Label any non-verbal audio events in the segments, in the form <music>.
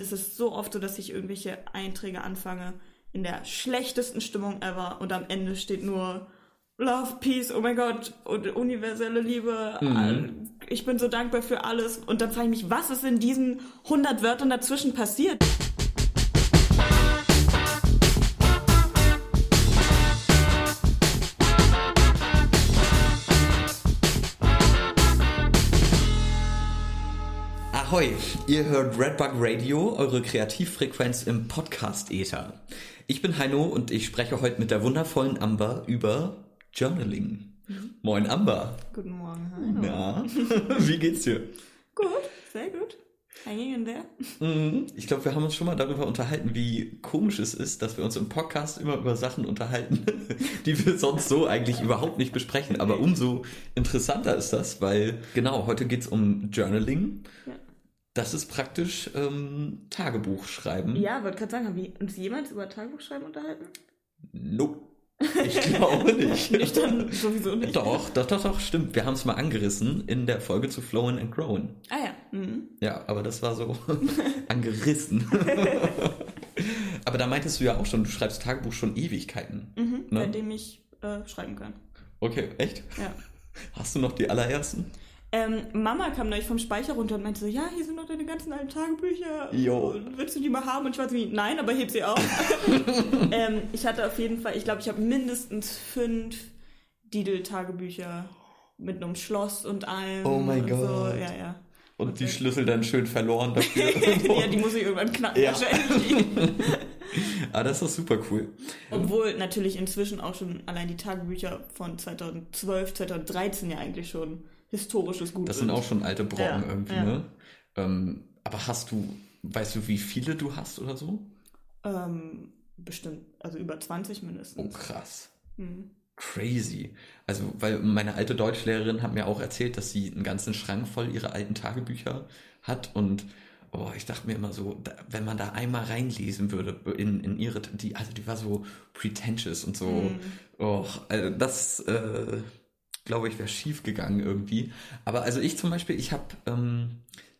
Es ist so oft so, dass ich irgendwelche Einträge anfange in der schlechtesten Stimmung ever und am Ende steht nur Love, Peace, oh mein Gott, und universelle Liebe. Mhm. Ich bin so dankbar für alles. Und dann frage ich mich, was ist in diesen 100 Wörtern dazwischen passiert? Ahoi, ihr hört Redbug Radio, eure Kreativfrequenz im Podcast-Ether. Ich bin Heino und ich spreche heute mit der wundervollen Amber über Journaling. Moin Amber. Guten Morgen, Heino. Ja, <laughs> wie geht's dir? Gut, sehr gut. Hanging in there. Mhm. Ich glaube, wir haben uns schon mal darüber unterhalten, wie komisch es ist, dass wir uns im Podcast immer über Sachen unterhalten, <laughs> die wir sonst so eigentlich überhaupt nicht besprechen. Aber umso interessanter ist das, weil genau, heute geht's um Journaling. Ja. Das ist praktisch ähm, Tagebuch schreiben. Ja, wollte gerade sagen, haben wir uns jemals über Tagebuchschreiben unterhalten? Nope. <laughs> Ich glaube nicht. Ich dann sowieso nicht. Doch, doch, doch, doch, stimmt. Wir haben es mal angerissen in der Folge zu Flowing and Growing. Ah ja. Mhm. Ja, aber das war so <laughs> angerissen. <laughs> aber da meintest du ja auch schon, du schreibst Tagebuch schon Ewigkeiten. Mhm. Ne? Seitdem ich äh, schreiben kann. Okay, echt? Ja. Hast du noch die allerersten? Ähm, Mama kam neulich vom Speicher runter und meinte so, ja, hier sind noch deine ganzen alten Tagebücher. Jo. Willst du die mal haben? Und ich war so wie, nein, aber heb sie auf. <laughs> ähm, ich hatte auf jeden Fall, ich glaube, ich habe mindestens fünf Didel-Tagebücher mit einem Schloss und allem. Oh mein Gott. So. Ja, ja. Und die Schlüssel dann schön verloren <laughs> dafür. ja, die muss ich irgendwann knacken Ja. wahrscheinlich. <laughs> ah, das ist doch super cool. Obwohl natürlich inzwischen auch schon allein die Tagebücher von 2012, 2013 ja eigentlich schon historisches Gut Das sind auch schon alte Brocken Ja, irgendwie, ja. ne? Ähm, aber hast du, weißt du, wie viele du hast oder so? Ähm, bestimmt, also über 20 mindestens. Oh, krass. Hm. Crazy. Also, weil meine alte Deutschlehrerin hat mir auch erzählt, dass sie einen ganzen Schrank voll ihrer alten Tagebücher hat und oh, ich dachte mir immer so, da, wenn man da einmal reinlesen würde in, in ihre, die, also die war so pretentious und so, Mhm. oh, also das, äh, glaube ich, wäre schief gegangen irgendwie. Aber also ich zum Beispiel, ich habe ähm,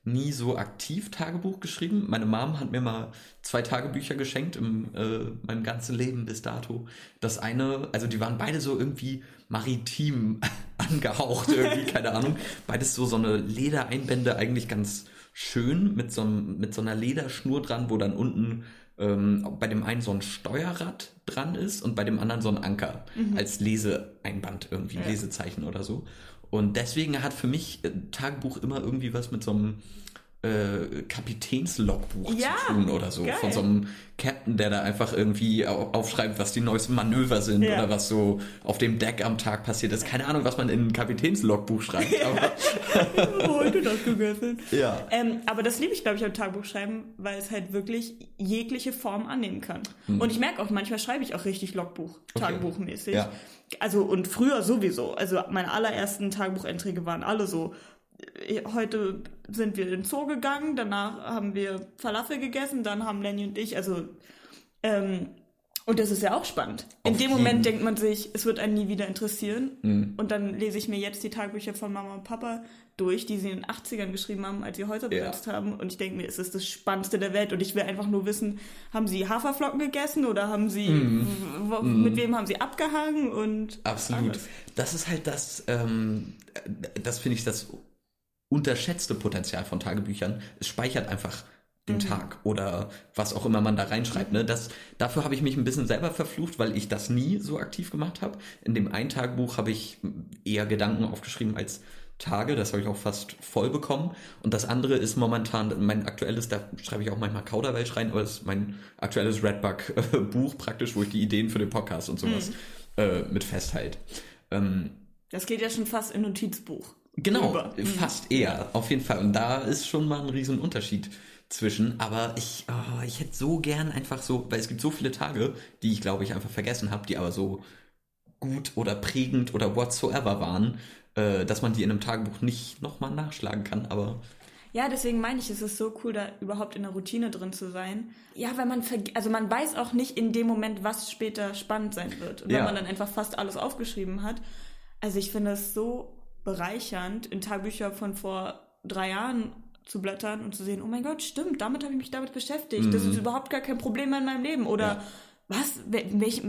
nie so aktiv Tagebuch geschrieben. Meine Mom hat mir mal zwei Tagebücher geschenkt in äh, meinem ganzen Leben bis dato. Das eine, also die waren beide so irgendwie maritim <laughs> angehaucht, irgendwie, <laughs> keine Ahnung. Beides so so eine Ledereinbände, eigentlich ganz schön, mit so, mit so einer Lederschnur dran, wo dann unten ähm, bei dem einen so ein Steuerrad dran ist und bei dem anderen so ein Anker als Leseeinband irgendwie, Ja. Lesezeichen oder so. Und deswegen hat für mich äh, Tagebuch immer irgendwie was mit so einem äh, Kapitänslogbuch Ja, zu tun oder so. geil. Von so einem Captain, der da einfach irgendwie au- aufschreibt, was die neuesten Manöver sind Ja. oder was so auf dem Deck am Tag passiert ist. Keine Ahnung, was man in ein Kapitänslogbuch schreibt. Aber, <laughs> Heute das gegessen. ja. Ähm, aber das liebe ich, glaube ich, am Tagebuchschreiben, weil es halt wirklich jegliche Form annehmen kann. Und ich merke auch, manchmal schreibe ich auch richtig Logbuch, Tagebuchmäßig. Ja. Also und früher sowieso. Also meine allerersten Tagebucheinträge waren alle so. Äh, Heute sind wir in den Zoo gegangen, danach haben wir Falafel gegessen, dann haben Lenny und ich, also ähm, und das ist ja auch spannend. In Auf dem Moment jeden. denkt man sich, es wird einen nie wieder interessieren. Mhm. Und dann lese ich mir jetzt die Tagebücher von Mama und Papa durch, die sie in den 80ern geschrieben haben, als sie Häuser Ja. besetzt haben. Und ich denke mir, es ist das Spannendste der Welt. Und ich will einfach nur wissen, haben sie Haferflocken gegessen oder haben sie, Mhm. w- mit wem haben sie abgehangen und Absolut. alles. Das ist halt das, ähm, das finde ich das unterschätzte Potenzial von Tagebüchern. Es speichert einfach den Tag oder was auch immer man da reinschreibt. Ne? Das, dafür habe ich mich ein bisschen selber verflucht, weil ich das nie so aktiv gemacht habe. In dem einen Tagebuch habe ich eher Gedanken aufgeschrieben als Tage. Das habe ich auch fast voll bekommen. Und das andere ist momentan mein aktuelles, da schreibe ich auch manchmal Kauderwelsch rein, aber das ist mein aktuelles Redbug-Buch <laughs> praktisch, wo ich die Ideen für den Podcast und sowas äh, mit festhalte. Ähm, Das geht ja schon fast in Notizbuch. Genau, Über. fast eher, auf jeden Fall. Und da ist schon mal ein riesen Unterschied zwischen. Aber ich, oh, ich hätte so gern einfach so, weil es gibt so viele Tage, die ich glaube ich einfach vergessen habe, die aber so gut oder prägend oder whatsoever waren, äh, dass man die in einem Tagebuch nicht nochmal nachschlagen kann. Aber Ja, deswegen meine ich, es ist so cool, da überhaupt in der Routine drin zu sein. Ja, weil man also man weiß auch nicht in dem Moment, was später spannend sein wird. Und Ja. wenn man dann einfach fast alles aufgeschrieben hat. Also ich finde es so bereichernd, in Tagebücher von vor drei Jahren zu blättern und zu sehen, oh mein Gott, stimmt, damit habe ich mich damit beschäftigt. Das ist überhaupt gar kein Problem mehr in meinem Leben. Oder Mhm. Ja. was? Wel- Welch,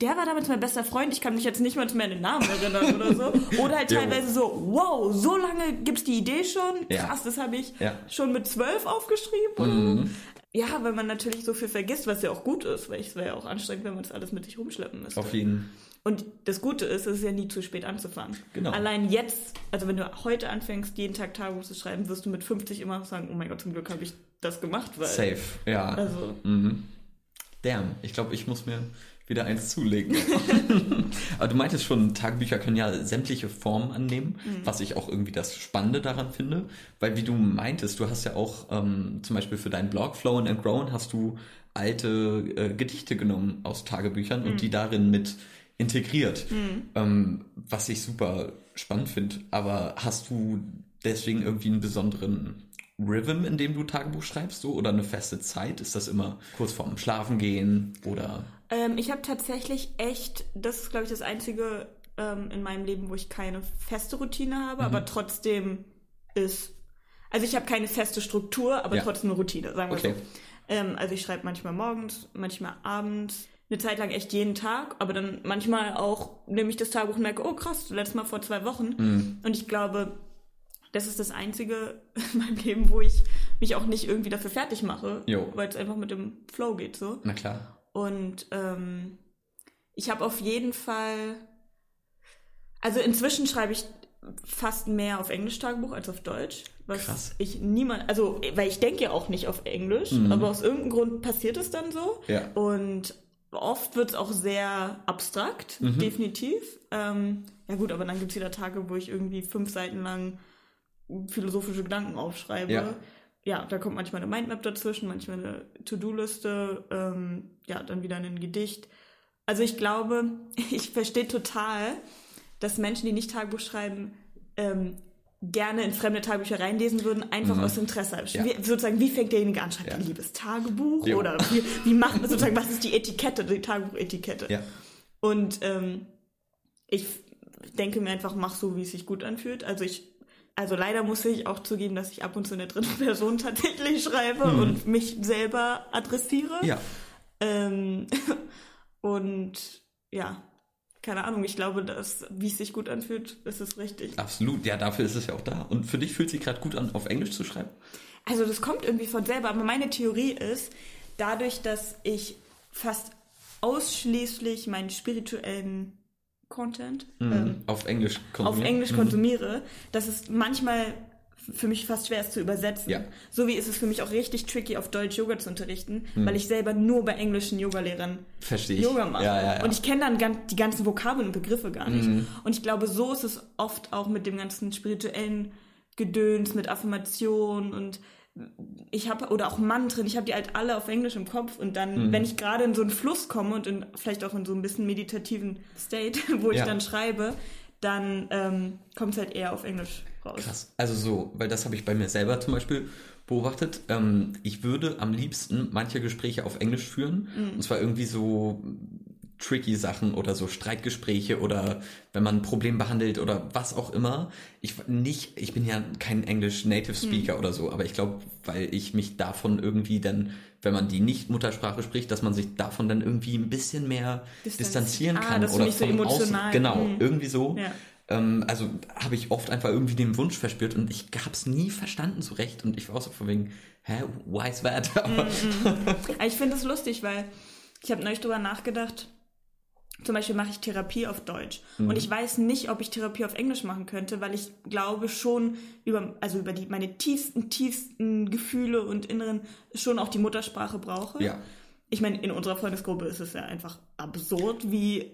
der war damals mein bester Freund, ich kann mich jetzt nicht mal mehr an den Namen erinnern oder so. Oder halt teilweise so, wow, so lange gibt's die Idee schon. Ja. Krass, das habe ich Ja. schon mit zwölf aufgeschrieben. Mhm. Ja, weil man natürlich so viel vergisst, was ja auch gut ist, weil es wäre ja auch anstrengend, wenn man das alles mit sich rumschleppen müsste. Auf jeden Und das Gute ist, es ist ja nie zu spät anzufangen. Genau. Allein jetzt, also wenn du heute anfängst, jeden Tag Tagebuch zu schreiben, wirst du mit 50 immer sagen, oh mein Gott, zum Glück habe ich das gemacht, weil. Safe, ja. Also, Mhm. Damn, ich glaube, ich muss mir wieder eins zulegen. <laughs> Aber du meintest schon, Tagebücher können ja sämtliche Formen annehmen, was ich auch irgendwie das Spannende daran finde. Weil wie du meintest, du hast ja auch ähm, zum Beispiel für deinen Blog Flow and Grown hast du alte äh, Gedichte genommen aus Tagebüchern und die darin mit integriert. Ähm, was ich super spannend finde. Aber hast du deswegen irgendwie einen besonderen Rhythm, in dem du Tagebuch schreibst, so oder eine feste Zeit? Ist das immer kurz vorm Schlafengehen oder? ähm, ich habe tatsächlich echt, das ist glaube ich das Einzige ähm, in meinem Leben, wo ich keine feste Routine Mhm. habe, aber trotzdem ist, also ich habe keine feste Struktur, aber Ja. trotzdem eine Routine, sagen wir Okay. so. Ähm, also ich schreibe manchmal morgens, manchmal abends, eine Zeit lang echt jeden Tag, aber dann manchmal auch nehme ich das Tagebuch und merke, oh krass, letztes Mal vor zwei Wochen. Mhm. Und ich glaube, das ist das Einzige <laughs> in meinem Leben, wo ich mich auch nicht irgendwie dafür fertig mache, weil es einfach mit dem Flow geht so. Na klar. Und ähm, ich habe auf jeden Fall, also inzwischen schreibe ich fast mehr auf Englisch Tagebuch als auf Deutsch. Was Krass. ich niemand, also weil ich denke ja auch nicht auf Englisch, aber aus irgendeinem Grund passiert es dann so. Ja. Und oft wird es auch sehr abstrakt, definitiv. Ähm, ja gut, aber dann gibt es wieder Tage, wo ich irgendwie fünf Seiten lang philosophische Gedanken aufschreibe. Ja. Ja, da kommt manchmal eine Mindmap dazwischen, manchmal eine To-Do-Liste, ähm, ja, dann wieder ein Gedicht. Also ich glaube, <laughs> ich verstehe total, dass Menschen, die nicht Tagebuch schreiben, ähm, gerne in fremde Tagebücher reinlesen würden, einfach aus Interesse. Mhm. Ja. Wie, sozusagen, wie fängt derjenige an? Schreibt Ja. ein liebes Tagebuch? Jo. Oder wie, wie macht man sozusagen, was ist die Etikette, die Tagebuchetikette? Ja. Und ähm, ich denke mir einfach, mach so, wie es sich gut anfühlt. Also ich, also leider muss ich auch zugeben, dass ich ab und zu in der dritten <laughs> Person tatsächlich schreibe und mich selber adressiere. Ja. Ähm, <laughs> und ja, keine Ahnung, ich glaube, dass, wie es sich gut anfühlt, ist es richtig. Absolut. Ja, dafür ist es ja auch da. Und für dich fühlt sich gerade gut an, auf Englisch zu schreiben? Also das kommt irgendwie von selber, aber meine Theorie ist, dadurch, dass ich fast ausschließlich meinen spirituellen Content ähm, auf Englisch auf konsumieren? Englisch Mhm. konsumiere, dass es manchmal für mich fast schwer ist zu übersetzen. Ja. So wie ist es für mich auch richtig tricky, auf Deutsch Yoga zu unterrichten, Mhm. weil ich selber nur bei englischen Yogalehrern. Yoga mache. Ja, ja. Und ich kenne dann die ganzen Vokabeln und Begriffe gar nicht. Mhm. Und ich glaube, so ist es oft auch mit dem ganzen spirituellen Gedöns, mit Affirmation und ich habe, oder auch Mantren, ich habe die halt alle auf Englisch im Kopf und dann, Mhm. wenn ich gerade in so einen Fluss komme und in, vielleicht auch in so ein bisschen meditativen State, <laughs> wo ich dann schreibe, dann ähm, kommt es halt eher auf Englisch raus. Krass. Also so, weil das habe ich bei mir selber zum Beispiel beobachtet. Ähm, ich würde am liebsten manche Gespräche auf Englisch führen. Mhm. Und zwar irgendwie so tricky Sachen oder so Streitgespräche oder wenn man ein Problem behandelt oder was auch immer. Ich nicht, ich bin ja kein Englisch Native Mhm. Speaker oder so, aber ich glaube, weil ich mich davon irgendwie dann, wenn man die nicht Muttersprache spricht, dass man sich davon dann irgendwie ein bisschen mehr Distanz- distanzieren Ah, kann oder so von emotional- außen. Genau, Mhm. irgendwie so. Ja. Ähm, also habe ich oft einfach irgendwie den Wunsch verspürt und ich habe es nie verstanden so recht und ich war auch so von wegen, hä, why is that? <laughs> Aber ich finde es lustig, weil ich habe neulich drüber nachgedacht. Zum Beispiel mache ich Therapie auf Deutsch. Und ich weiß nicht, ob ich Therapie auf Englisch machen könnte, weil ich glaube schon über, also über die, meine tiefsten, tiefsten Gefühle und Inneren schon auch die Muttersprache brauche. ja, Ich meine, in unserer Freundesgruppe ist es ja einfach absurd, wie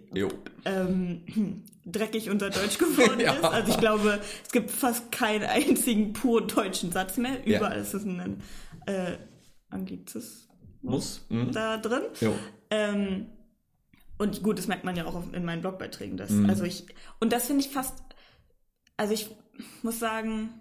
ähm, <clears throat> dreckig unser Deutsch geworden <laughs> Ja. ist. Also ich glaube, es gibt fast keinen einzigen pur deutschen Satz mehr. Ja. Überall ist es ein äh, Anglizismus Muss. Mhm. da drin. Ähm, und gut, das merkt man ja auch in meinen Blogbeiträgen. Dass, Mhm. Also ich, und das finde ich fast, also ich muss sagen,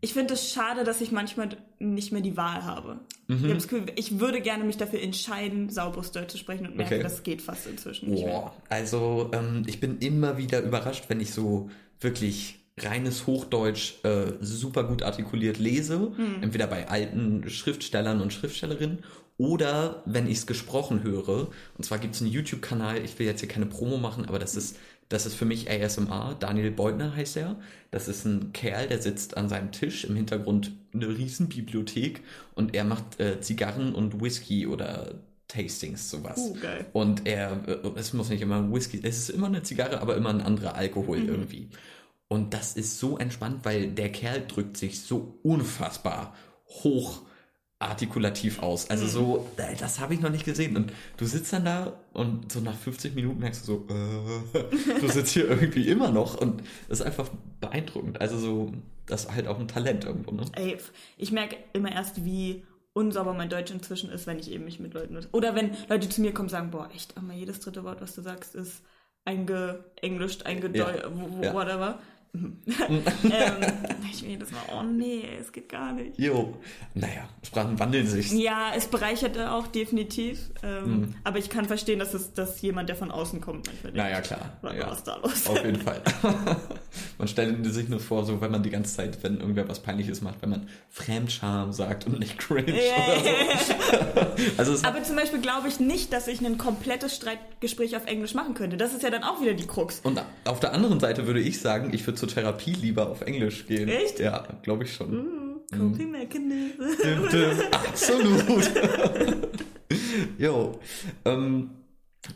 ich finde es schade, dass ich manchmal nicht mehr die Wahl habe. Mhm. Ich habe das Gefühl, ich würde gerne mich dafür entscheiden, sauberes Deutsch zu sprechen und merke, Okay. das geht fast inzwischen nicht mehr. Boah, also ähm, ich bin immer wieder überrascht, wenn ich so wirklich reines Hochdeutsch äh, super gut artikuliert lese, entweder bei alten Schriftstellern und Schriftstellerinnen oder wenn ich es gesprochen höre. Und zwar gibt es einen YouTube-Kanal, ich will jetzt hier keine Promo machen, aber das ist, das ist für mich ASMR. Daniel Beutner heißt er. Das ist ein Kerl, der sitzt an seinem Tisch, im Hintergrund eine Riesenbibliothek und er macht äh, Zigarren und Whisky oder Tastings, sowas. Uh, geil. Und er, äh, es muss nicht immer ein Whisky, es ist immer eine Zigarre, aber immer ein anderer Alkohol irgendwie. Und das ist so entspannt, weil der Kerl drückt sich so unfassbar hoch artikulativ aus. Also so, äh, das habe ich noch nicht gesehen. Und du sitzt dann da und so nach 50 Minuten merkst du so, äh, <laughs> du sitzt hier irgendwie immer noch und das ist einfach beeindruckend. Also so, das ist halt auch ein Talent irgendwo, ne? Ey, ich merke immer erst, wie unsauber mein Deutsch inzwischen ist, wenn ich eben mich mit Leuten... Oder wenn Leute zu mir kommen und sagen, boah, echt, aber jedes dritte Wort, was du sagst, ist eingeenglischt, eingedeutscht, Ja. Ja. whatever. Ähm, dann <laughs> ich mir jedes Mal, oh nee, es geht gar nicht. Jo. Naja, Sprachen wandeln sich. Ja, es bereichert auch definitiv. Ähm, Mhm. Aber ich kann verstehen, dass es dass jemand, der von außen kommt, manchmal denkt, Naja, klar. was Ja. da los? Auf jeden Fall. <laughs> man stellt sich nur vor, so wenn man die ganze Zeit, wenn irgendwer was Peinliches macht, wenn man Fremdscham sagt und nicht cringe oder so. Also Aber zum Beispiel glaube ich nicht, dass ich ein komplettes Streitgespräch auf Englisch machen könnte. Das ist ja dann auch wieder die Krux. und auf der anderen Seite würde ich sagen, ich würde zur Therapie lieber auf Englisch gehen. Echt? Ja, glaube ich schon. Uh, Coping-Mechanism. Dim, dim. Absolut. <laughs> jo. Ähm,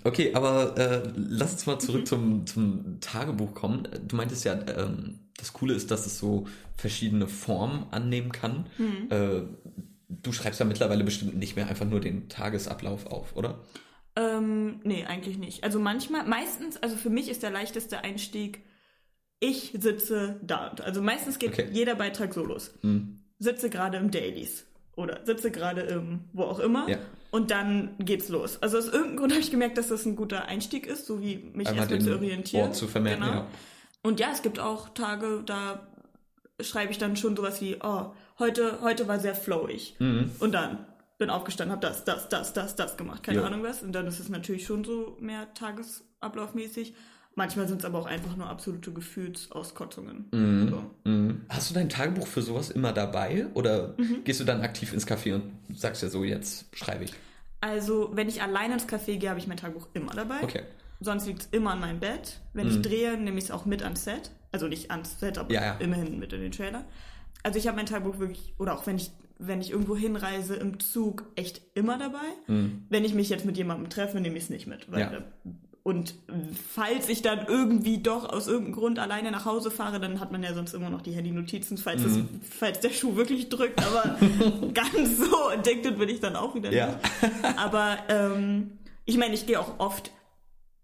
okay, aber äh, lass uns mal zurück zum, zum Tagebuch kommen. Du meintest ja, ähm, das Coole ist, dass es so verschiedene Formen annehmen kann. Äh, du schreibst ja mittlerweile bestimmt nicht mehr einfach nur den Tagesablauf auf, oder? Ähm, nee, eigentlich nicht. Also manchmal, meistens, also für mich ist der leichteste Einstieg, ich sitze da. Also meistens geht Okay. jeder Beitrag so los. Hm. Sitze gerade im Dailies oder sitze gerade im wo auch immer Ja. und dann geht's los. Also aus irgendeinem Grund habe ich gemerkt, dass das ein guter Einstieg ist, so wie mich Einmal erstmal zu orientieren. Ort zu vermerken, Genau. ja. Und ja, es gibt auch Tage, da schreibe ich dann schon sowas wie, oh, heute, heute war sehr flowig. Mhm. Und dann bin aufgestanden, habe das, das, das, das, das gemacht. Keine Ja. Ahnung was. Und dann ist es natürlich schon so mehr tagesablaufmäßig. Manchmal sind es aber auch einfach nur absolute Gefühlsauskotzungen. So. Mhm. Hast du dein Tagebuch für sowas immer dabei? Oder Mhm. gehst du dann aktiv ins Café und sagst ja so, jetzt schreibe ich? Also, wenn ich alleine ins Café gehe, habe ich mein Tagebuch immer dabei. Okay. Sonst liegt es immer an meinem Bett. Wenn ich drehe, nehme ich es auch mit ans Set. Also nicht ans Set, aber Ja, ja. immerhin mit in den Trailer. Also ich habe mein Tagebuch wirklich, oder auch wenn ich, wenn ich irgendwo hinreise im Zug, echt immer dabei. Wenn ich mich jetzt mit jemandem treffe, nehme ich es nicht mit. Ja. da, und falls ich dann irgendwie doch aus irgendeinem Grund alleine nach Hause fahre, dann hat man ja sonst immer noch die Handy-Notizen, falls, es, falls der Schuh wirklich drückt. Aber <laughs> ganz so addicted bin ich dann auch wieder nicht. Aber ähm, ich meine, ich gehe auch oft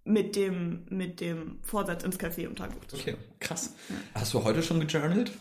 mit dem, mit dem Vorsatz ins Café um Tagebuch zu schreiben. Okay, krass. Hast du heute schon gejournalt?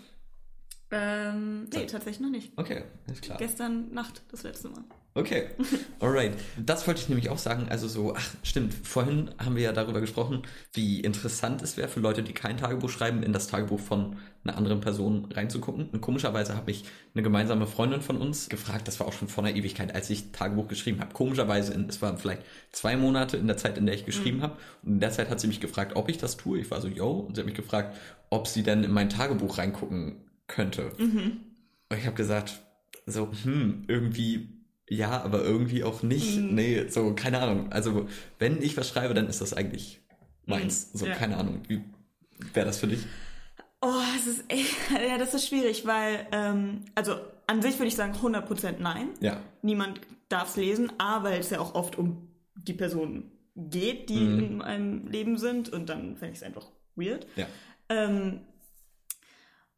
Ähm, nee, tatsächlich noch nicht. Okay, ist klar. Gestern Nacht das letzte Mal. Okay, <laughs> alright. Das wollte ich nämlich auch sagen. Also so, ach stimmt, vorhin haben wir ja darüber gesprochen, wie interessant es wäre für Leute, die kein Tagebuch schreiben, in das Tagebuch von einer anderen Person reinzugucken. Und komischerweise habe ich eine gemeinsame Freundin von uns gefragt, das war auch schon vor einer Ewigkeit, als ich Tagebuch geschrieben habe. Komischerweise, es waren vielleicht zwei Monate in der Zeit, in der ich geschrieben habe. Und in der Zeit hat sie mich gefragt, ob ich das tue. Ich war so, yo. Und sie hat mich gefragt, ob sie denn in mein Tagebuch reingucken könnte. Und ich habe gesagt, so, hm, irgendwie ja, aber irgendwie auch nicht. Mhm. Nee, so, keine Ahnung. Also, wenn ich was schreibe, dann ist das eigentlich meins. So, Mhm. ja. keine Ahnung. Wie wäre das für dich? Oh, es ist echt, <laughs> ja, das ist schwierig, weil, ähm, also an sich würde ich sagen 100% nein. Ja. Niemand darf es lesen, A, weil es ja auch oft um die Personen geht, die Mhm. in meinem Leben sind und dann fände ich es einfach weird. Ja. Ähm,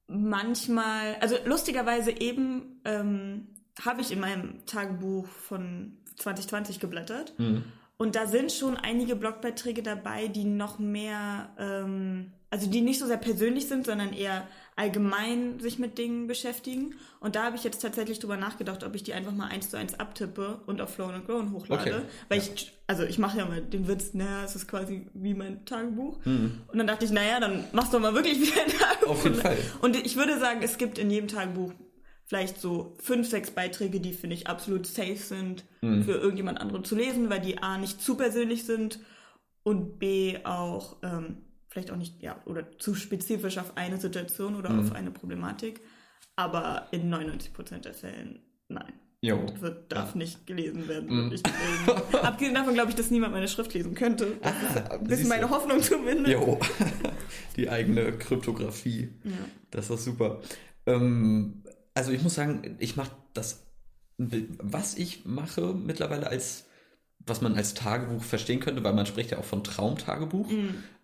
manchmal, also lustigerweise eben ähm, habe ich in meinem Tagebuch von 2020 geblättert Mhm. und da sind schon einige Blogbeiträge dabei, die noch mehr, ähm, also die nicht so sehr persönlich sind, sondern eher allgemein sich mit Dingen beschäftigen. Und da habe ich jetzt tatsächlich drüber nachgedacht, ob ich die einfach mal eins zu eins abtippe und auf Flow and Grown hochlade. Okay. Weil Ja. ich, also ich mache ja mal den Witz, naja, es ist quasi wie mein Tagebuch. Mhm. Und dann dachte ich, naja, dann machst du mal wirklich wie ein Tagebuch. Auf jeden Fall. Und ich würde sagen, es gibt in jedem Tagebuch vielleicht so fünf, sechs Beiträge, die finde ich absolut safe sind Mhm. für irgendjemand anderen zu lesen, weil die A nicht zu persönlich sind und B auch ähm, vielleicht auch nicht, ja, oder zu spezifisch auf eine Situation oder Mhm. auf eine Problematik. Aber in 99% der Fällen nein. Jo. Wird, darf nicht gelesen werden. Gelesen. <laughs> Abgesehen davon glaube ich, dass niemand meine Schrift lesen könnte. Das ist ein bisschen siehst du. meine Hoffnung zumindest. Jo. <laughs> Die eigene Kryptographie. Ja. Das ist super. Ähm, also ich muss sagen, ich mache das, was ich mache mittlerweile als, was man als Tagebuch verstehen könnte, weil man spricht ja auch von Traumtagebuch.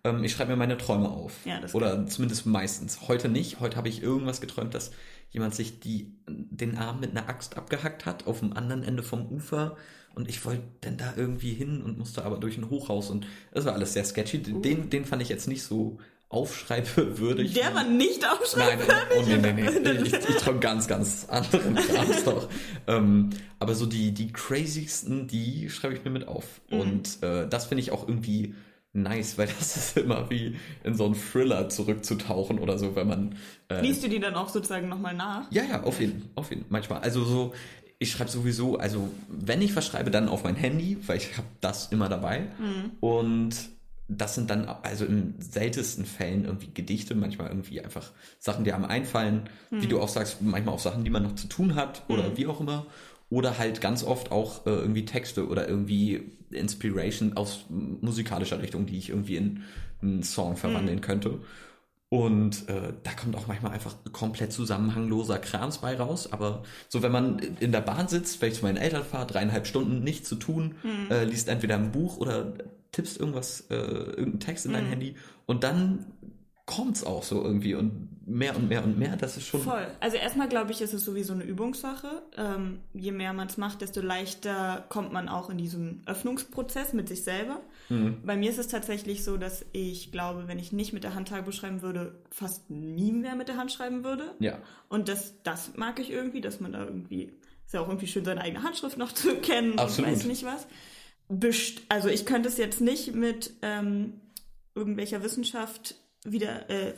Ähm, ich schreibe mir meine Träume auf. Mhm. Ja, Oder zumindest meistens. Heute nicht. Heute habe ich irgendwas geträumt, dass jemand sich die, den Arm mit einer Axt abgehackt hat auf dem anderen Ende vom Ufer. Und ich wollte dann da irgendwie hin und musste aber durch ein Hochhaus. Und das war alles sehr sketchy. Den, den fand ich jetzt nicht so aufschreibewürdig. Der war nicht Nein, aufschreiben. oh, nee, nee, nee. <laughs> Ich, ich träume ganz, ganz anderen <laughs> Krams doch. Ähm, aber so die, die crazysten, die schreibe ich mir mit auf. Mhm. Und äh, das finde ich auch irgendwie nice, weil <laughs> das ist immer wie in so einen Thriller zurückzutauchen oder so, wenn man. Äh, Liest du die dann auch sozusagen nochmal nach? ja, ja, auf jeden, auf jeden, manchmal. Also so, ich schreibe sowieso, also wenn ich was schreibe, dann auf mein Handy, weil ich habe das immer dabei. Und das sind dann also in seltensten Fällen irgendwie Gedichte, manchmal irgendwie einfach Sachen, die einem einfallen, wie du auch sagst, manchmal auch Sachen, die man noch zu tun hat oder wie auch immer. Oder halt ganz oft auch äh, irgendwie Texte oder irgendwie Inspiration aus musikalischer Richtung, die ich irgendwie in einen Song verwandeln könnte. Und äh, da kommt auch manchmal einfach komplett zusammenhangloser Krams bei raus. Aber so, wenn man in der Bahn sitzt, vielleicht zu meinen Eltern fahrt, dreieinhalb Stunden nichts zu tun, äh, liest entweder ein Buch oder tippst irgendwas, äh, irgendeinen Text in dein Handy und dann kommt's auch so irgendwie und mehr und mehr und mehr. Das ist schon. Voll. Also erstmal glaube ich, ist es sowieso eine Übungssache. Ähm, je mehr man es macht, desto leichter kommt man auch in diesen Öffnungsprozess mit sich selber. Mhm. Bei mir ist es tatsächlich so, dass ich glaube, wenn ich nicht mit der Hand Tagebuch schreiben würde, fast nie mehr mit der Hand schreiben würde. Ja. Und das, das mag ich irgendwie, dass man da irgendwie, ist ja auch irgendwie schön, seine eigene Handschrift noch zu kennen Absolut. und weiß nicht was. Best also ich könnte es jetzt nicht mit ähm, irgendwelcher Wissenschaft wieder, äh,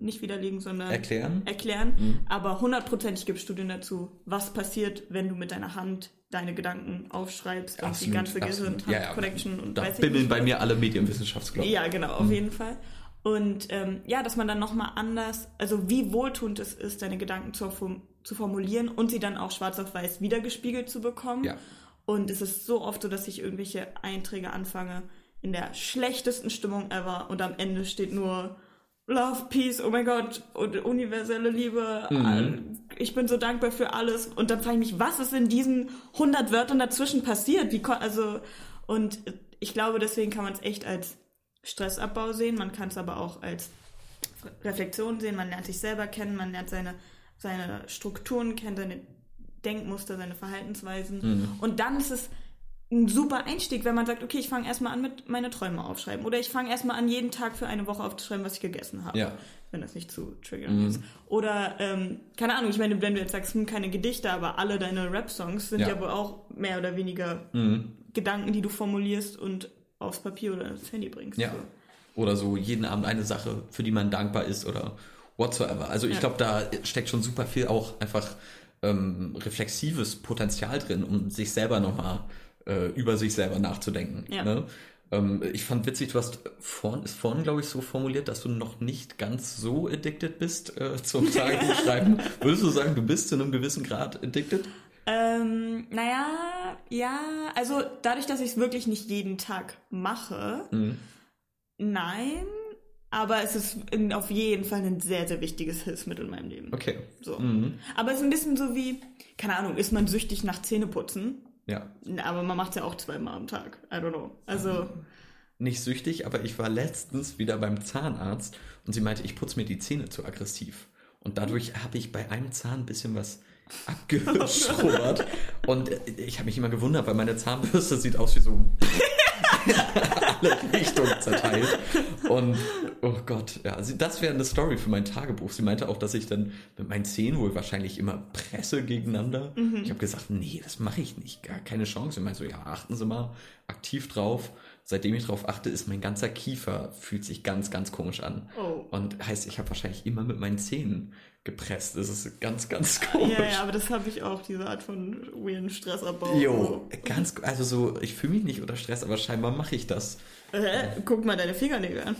nicht widerlegen, sondern Erklären? erklären. Aber hundertprozentig gibt es Studien dazu, was passiert, wenn du mit deiner Hand deine Gedanken aufschreibst und die ganze absolut. Gehirn-Hand-Connection und Da weiß bimmeln bei mir alle Medienwissenschaftsglocken. Ja, genau, Mhm. auf jeden Fall. Und ähm, ja, dass man dann nochmal anders, also wie wohltuend es ist, deine Gedanken zu, zu formulieren und sie dann auch schwarz auf weiß wiedergespiegelt zu bekommen. Ja. Und es ist so oft so, dass ich irgendwelche Einträge anfange in der schlechtesten Stimmung ever und am Ende steht nur Love, Peace, oh mein Gott, und universelle Liebe, Mhm. ich bin so dankbar für alles. Und dann frage ich mich, was ist in diesen 100 Wörtern dazwischen passiert? Wie, also, und ich glaube, deswegen kann man es echt als Stressabbau sehen, man kann es aber auch als Reflexion sehen, man lernt sich selber kennen, man lernt seine, seine Strukturen kennen, seine Denkmuster, seine Verhaltensweisen. Und dann ist es ein super Einstieg, wenn man sagt, okay, ich fange erstmal an mit meine Träume aufschreiben. Oder ich fange erstmal an, jeden Tag für eine Woche aufzuschreiben, was ich gegessen habe. Ja. Wenn das nicht zu triggern ist. Oder, ähm, keine Ahnung, ich meine, wenn du jetzt sagst, hm, keine Gedichte, aber alle deine Rap-Songs sind ja. Ja. wohl auch mehr oder weniger Gedanken, die du formulierst und aufs Papier oder ins Handy bringst. Ja. So. Oder so jeden Abend eine Sache, für die man dankbar ist oder whatsoever. Also ich Ja. glaube, da steckt schon super viel auch einfach ähm, reflexives Potenzial drin, um sich selber nochmal äh, über sich selber nachzudenken. Ja. Ne? Ähm, ich fand witzig, du hast vorhin, ist vorhin, glaube ich, so formuliert, dass du noch nicht ganz so addicted bist äh, zum <laughs> Tagebuchschreiben. Würdest du sagen, du bist zu einem gewissen Grad addicted? Ähm, naja, ja, also dadurch, dass ich es wirklich nicht jeden Tag mache, Mhm. nein, aber es ist in, auf jeden Fall ein sehr, sehr wichtiges Hilfsmittel in meinem Leben. Okay. So. Mhm. Aber es ist ein bisschen so wie, keine Ahnung, ist man süchtig nach Zähneputzen? Ja. Aber man macht es ja auch zweimal am Tag. I don't know. Also, nicht süchtig, aber ich war letztens wieder beim Zahnarzt und sie meinte, ich putze mir die Zähne zu aggressiv. Und dadurch habe ich bei einem Zahn ein bisschen was abgeschrubbert. <laughs> und äh, ich habe mich immer gewundert, weil meine Zahnbürste sieht aus wie so <laughs> alle Richtungen zerteilt. Und oh Gott, ja, das wäre eine Story für mein Tagebuch. Sie meinte auch, dass ich dann mit meinen Zähnen wohl wahrscheinlich immer presse gegeneinander. Ich habe gesagt, nee, das mache ich nicht, gar keine Chance. Sie meinte so, ja, achten Sie mal aktiv drauf. Seitdem ich drauf achte, ist mein ganzer Kiefer fühlt sich ganz, ganz komisch an. Oh. Und heißt, ich habe wahrscheinlich immer mit meinen Zähnen gepresst. Das ist ganz, ganz <laughs> komisch. ja, ja, aber das habe ich auch, diese Art von weirden Stressabbau. Jo, ganz, also so, ich fühle mich nicht unter Stress, aber scheinbar mache ich das. Äh, guck mal deine Fingernägel an.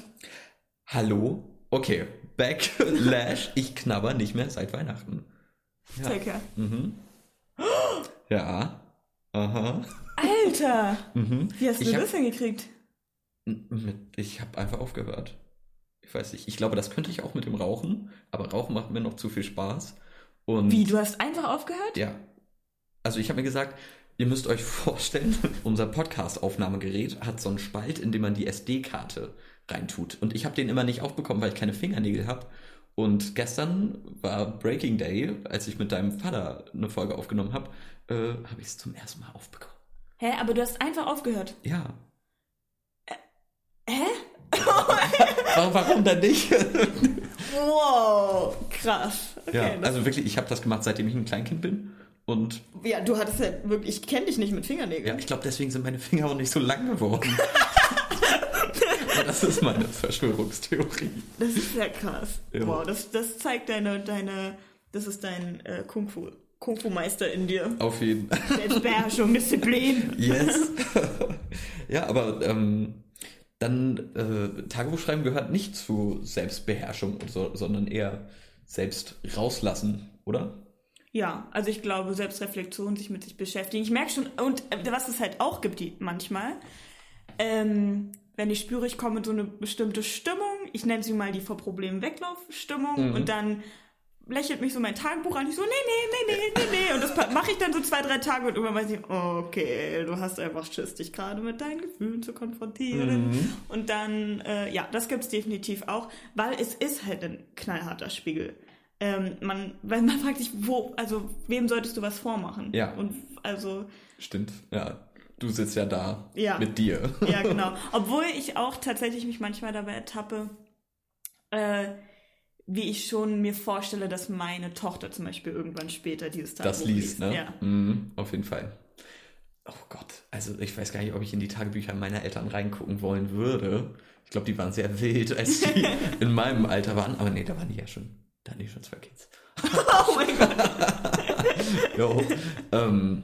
Hallo? Okay, Backlash. <laughs> Ich knabber nicht mehr seit Weihnachten. Ja. Zeig her. Mhm. Ja. Aha. Alter! Mhm. Wie hast du hab- das hingekriegt? Ich habe einfach aufgehört. Ich weiß nicht. Ich glaube, das könnte ich auch mit dem Rauchen, aber Rauchen macht mir noch zu viel Spaß. Und Wie, du hast einfach aufgehört? Ja. Also ich habe mir gesagt, ihr müsst euch vorstellen, <laughs> unser Podcast-Aufnahmegerät hat so einen Spalt, in dem man die SD-Karte reintut. Und ich habe den immer nicht aufbekommen, weil ich keine Fingernägel habe. Und gestern war Breaking Day, als ich mit deinem Vater eine Folge aufgenommen habe, äh, habe ich es zum ersten Mal aufbekommen. Hä, aber du hast einfach aufgehört. Ja. Hä? <laughs> Warum, warum denn nicht? <laughs> Wow, krass. Okay, ja, also wirklich, ich habe das gemacht, seitdem ich ein Kleinkind bin. Und ja, du hattest ja wirklich, ich kenne dich nicht mit Fingernägeln. ja, ich glaube, deswegen sind meine Finger auch nicht so lang geworden. <laughs> Das ist meine Verschwörungstheorie. Das ist sehr krass. Ja. Wow, das, das zeigt deine, deine, das ist dein äh, Kung Fu, Kung Fu Meister in dir. Auf jeden Fall. Selbstbeherrschung, Disziplin. Yes. <laughs> ja, aber ähm, dann äh, Tagebuchschreiben gehört nicht zu Selbstbeherrschung, so, sondern eher selbst rauslassen, oder? Ja, also ich glaube, Selbstreflexion, sich mit sich beschäftigen. Ich merke schon, und äh, was es halt auch gibt, die manchmal, ähm, wenn ich spüre, ich komme in so eine bestimmte Stimmung, ich nenne sie mal die vor Problemen Weglaufstimmung, und dann lächelt mich so mein Tagebuch an, ich so, nee, nee, nee, nee, nee, nee, und das mache ich dann so zwei, drei Tage und irgendwann weiß ich, okay, du hast einfach Schiss, dich gerade mit deinen Gefühlen zu konfrontieren. Und dann, äh, ja, das gibt's definitiv auch, weil es ist halt ein knallharter Spiegel. Ähm, man, weil man fragt sich, wo, also wem solltest du was vormachen? Ja. Und also, Stimmt, ja. Du sitzt ja da Ja. mit dir. ja, <laughs> genau. Obwohl ich auch tatsächlich mich manchmal dabei ertappe, äh, wie ich schon mir vorstelle, dass meine Tochter zum Beispiel irgendwann später dieses das Tagebuch liest, ne? Ja. Mhm, auf jeden Fall. Oh Gott, also ich weiß gar nicht, ob ich in die Tagebücher meiner Eltern reingucken wollen würde. Ich glaube, die waren sehr wild, als die <laughs> in meinem Alter waren. Aber nee, da waren die ja schon, da hatten die schon zwei Kids. <laughs> Oh mein Gott. Jo. ähm,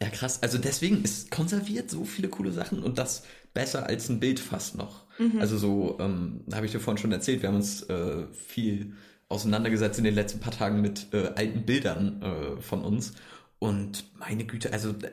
ja, krass. Also deswegen ist konserviert so viele coole Sachen und das besser als ein Bild fast noch. Also so, ähm, habe ich dir vorhin schon erzählt, wir haben uns äh, viel auseinandergesetzt in den letzten paar Tagen mit äh, alten Bildern äh, von uns. Und meine Güte, also d-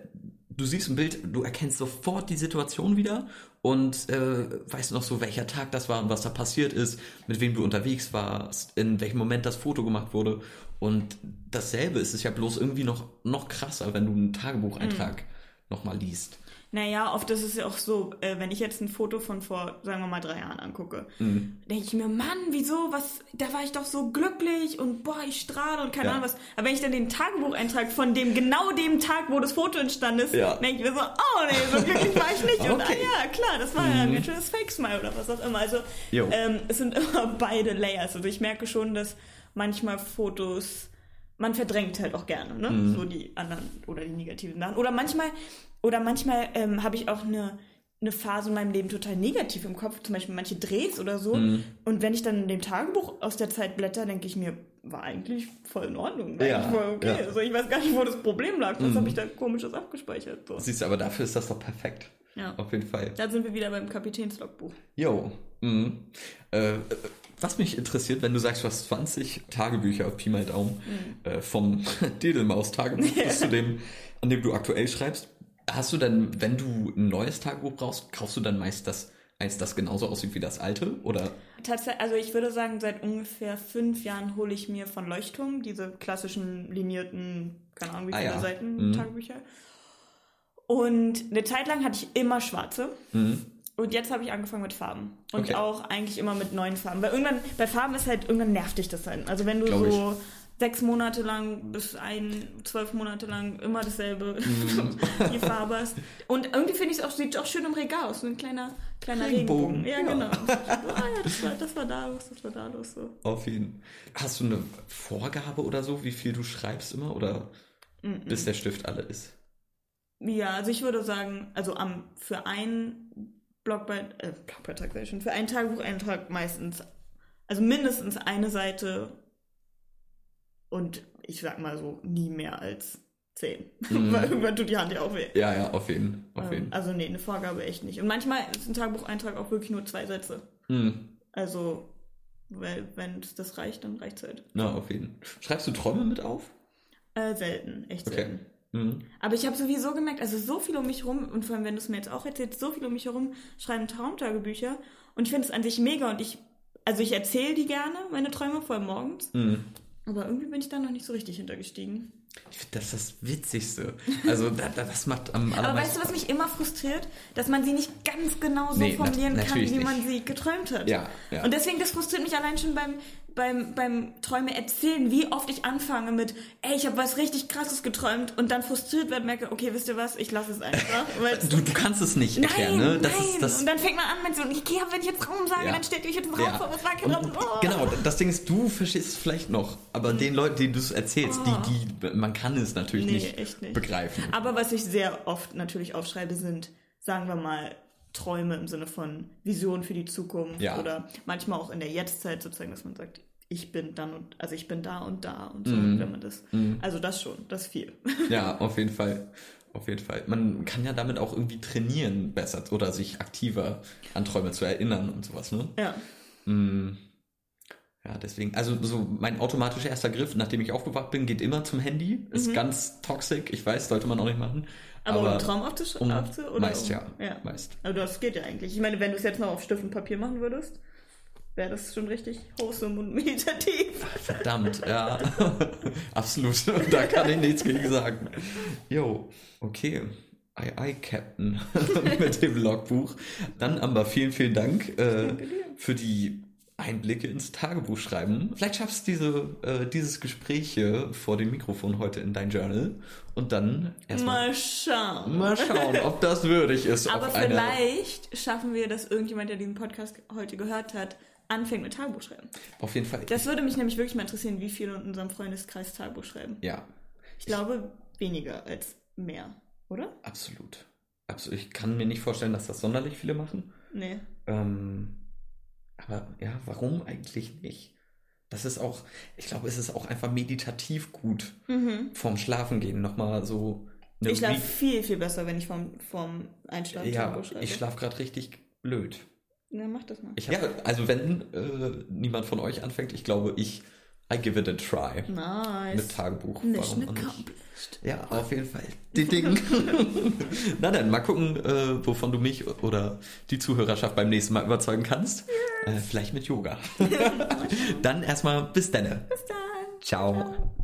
du siehst ein Bild, du erkennst sofort die Situation wieder und äh, weißt noch so, welcher Tag das war und was da passiert ist, mit wem du unterwegs warst, in welchem Moment das Foto gemacht wurde. Und dasselbe ist es ja bloß irgendwie noch, noch krasser, wenn du einen Tagebucheintrag nochmal liest. Naja, oft ist es ja auch so, äh, wenn ich jetzt ein Foto von vor, sagen wir mal, drei Jahren angucke, denke ich mir, Mann, wieso, was, da war ich doch so glücklich und boah, ich strahle und keine Ja. Ahnung was. Aber wenn ich dann den Tagebucheintrag von dem, genau dem Tag, wo das Foto entstanden ist, Ja. denke ich mir so, oh nee, so glücklich war ich nicht. <laughs> Und ah Okay. ja, klar, das war ja ein ganz schönes Fake-Smile oder was auch immer. Also ähm, es sind immer <laughs> beide Layers. Also ich merke schon, dass manchmal Fotos, man verdrängt halt auch gerne, ne? Mhm. So die anderen oder die negativen Sachen. Oder manchmal, oder manchmal ähm, habe ich auch eine, eine Phase in meinem Leben total negativ im Kopf, zum Beispiel manche Drehs oder so. Mhm. Und wenn ich dann in dem Tagebuch aus der Zeit blätter, denke ich mir, war eigentlich voll in Ordnung. War Ja, eigentlich voll okay. ja. Mhm. Also ich weiß gar nicht, wo das Problem lag. Was habe ich da komisches abgespeichert? So. Siehst du, aber dafür ist das doch perfekt. Ja. Auf jeden Fall. Da sind wir wieder beim Kapitänslogbuch. Jo. Mhm. Äh, äh, was mich interessiert, wenn du sagst, du hast 20 Tagebücher auf Pi mal Daumen, äh, vom <laughs> Dedelmaus-Tagebuch bis <laughs> zu dem, an dem du aktuell schreibst. Hast du dann, wenn du ein neues Tagebuch brauchst, kaufst du dann meist das eins, das genauso aussieht wie das alte? Oder? Tatsächlich, also ich würde sagen, seit ungefähr fünf Jahren hole ich mir von Leuchtturm diese klassischen linierten, keine Ahnung wie Ah viele ja. Seiten Mhm. Tagebücher. Und eine Zeit lang hatte ich immer schwarze. Mhm. Und jetzt habe ich angefangen mit Farben. Und Okay. auch eigentlich immer mit neuen Farben. Weil irgendwann, bei Farben ist halt, irgendwann nervt dich das halt. Also wenn du Glaub so sechs Monate lang bis ein, zwölf Monate lang immer dasselbe Mhm. <laughs> die Farbe hast. Und irgendwie finde ich es auch, sieht auch schön im Regal aus, so ein kleiner, kleiner Regenbogen. Regenbogen. Ja, Ja. genau. <laughs> ah, ja, das war, das war da los, das war da los. So. Auf jeden Hast du eine Vorgabe oder so, wie viel du schreibst immer? Oder bis der Stift alle ist? Ja, also ich würde sagen, also am, für einen äh, Blogbeitrag schon, für einen Tagebucheintrag meistens, also mindestens eine Seite und ich sag mal so, nie mehr als zehn. <laughs> Weil irgendwann tut die Hand ja auch weh. Ja, ja, auf jeden. Auf Ähm, also nee, eine Vorgabe echt nicht. Und manchmal ist ein Tagebucheintrag auch wirklich nur zwei Sätze. Hm. Also, weil, wenn das reicht, dann reicht es halt. Na, auf jeden Fall. Schreibst du Träume mit auf? Äh, selten, echt Okay. Mhm. Aber ich habe sowieso gemerkt, also so viel um mich rum, und vor allem, wenn du es mir jetzt auch erzählst, so viel um mich herum schreiben Traumtagebücher. Und ich finde es an sich mega und ich, also ich erzähle die gerne, meine Träume, vor allem morgens. Mhm. Aber irgendwie bin ich da noch nicht so richtig hintergestiegen. Ich finde, das ist das Witzigste. Also, da, da, das macht am Aber weißt du, was mich immer frustriert? Dass man sie nicht ganz genau so Nee, formulieren kann, wie man nicht. sie geträumt hat. Ja, ja. Und deswegen, das frustriert mich allein schon beim, beim, beim Träume erzählen, wie oft ich anfange mit, ey, ich habe was richtig krasses geträumt und dann frustriert werde, merke, okay, wisst ihr was, ich lasse es einfach. <laughs> Du, du kannst es nicht erklären, nein, ne? Das nein. ist das. und dann fängt man an mit so, okay, wenn ich jetzt Raum sage, Ja. dann stellt ihr euch jetzt einen Raum Ja. vor, was war kein Raum. Oh. Genau, das Ding ist, du verstehst es vielleicht noch, aber den Leuten, denen du es erzählst, die, die, man kann es natürlich Nee, nicht, echt nicht. begreifen. Aber was ich sehr oft natürlich aufschreibe, sind, sagen wir mal, Träume im Sinne von Visionen für die Zukunft Ja. oder manchmal auch in der Jetztzeit sozusagen, dass man sagt, ich bin dann und also ich bin da und da und so, Mhm. wenn man das. Also das schon, das viel. <laughs> Ja, auf jeden Fall. Auf jeden Fall. Man kann ja damit auch irgendwie trainieren besser oder sich aktiver an Träume zu erinnern und sowas, ne? ja. Mm. Ja, deswegen, also so mein automatischer erster Griff, nachdem ich aufgewacht bin, geht immer zum Handy. Ist ganz toxisch, ich weiß, sollte man auch nicht machen. Mhm. Aber, um Traum um, aufzuschreiben? oder meist um, ja, ja. meist. Also das geht ja eigentlich. Ich meine, wenn du es jetzt noch auf Stift und Papier machen würdest, wäre das schon richtig wholesome und meditativ. <laughs> Verdammt, ja. <laughs> Absolut. <laughs> Da kann ich nichts gegen sagen. Jo, okay. Ei, ei, Captain. Mit dem Logbuch. Dann, Amber, vielen, vielen Dank äh, für die Einblicke ins Tagebuch schreiben. Vielleicht schaffst du diese, äh, dieses Gespräch hier vor dem Mikrofon heute in dein Journal und dann erstmal Mal schauen. mal schauen, ob das würdig ist. Aber vielleicht schaffen wir, dass irgendjemand, der diesen Podcast heute gehört hat, anfängt mit Tagebuch schreiben. Auf jeden Fall. Das würde mich nämlich wirklich mal interessieren, wie viele in unserem Freundeskreis Tagebuch schreiben. ja, Ich glaube, weniger als mehr, oder? absolut. Absolut. Ich kann mir nicht vorstellen, dass das sonderlich viele machen. Nee. Ähm, aber ja, warum eigentlich nicht? Das ist auch, ich glaube, es ist auch einfach meditativ gut vorm Schlafengehen nochmal so eine Mhm. Ich schlafe viel, viel besser, wenn ich vorm, vorm Einschlafen Ja, schreibe. ich schlafe gerade richtig blöd. Ja, mach das mal. Ich hab, ja, also wenn äh, niemand von euch anfängt, ich glaube, ich I give it a try. Nice. Mit Tagebuch. Nicht? accomplished. Ja, auf jeden Fall. Die <laughs> Ding. <laughs> Na dann, mal gucken, äh, wovon du mich oder die Zuhörerschaft beim nächsten Mal überzeugen kannst. Äh, vielleicht mit Yoga. <laughs> dann erstmal bis dann. Bis dann. Ciao. Ciao.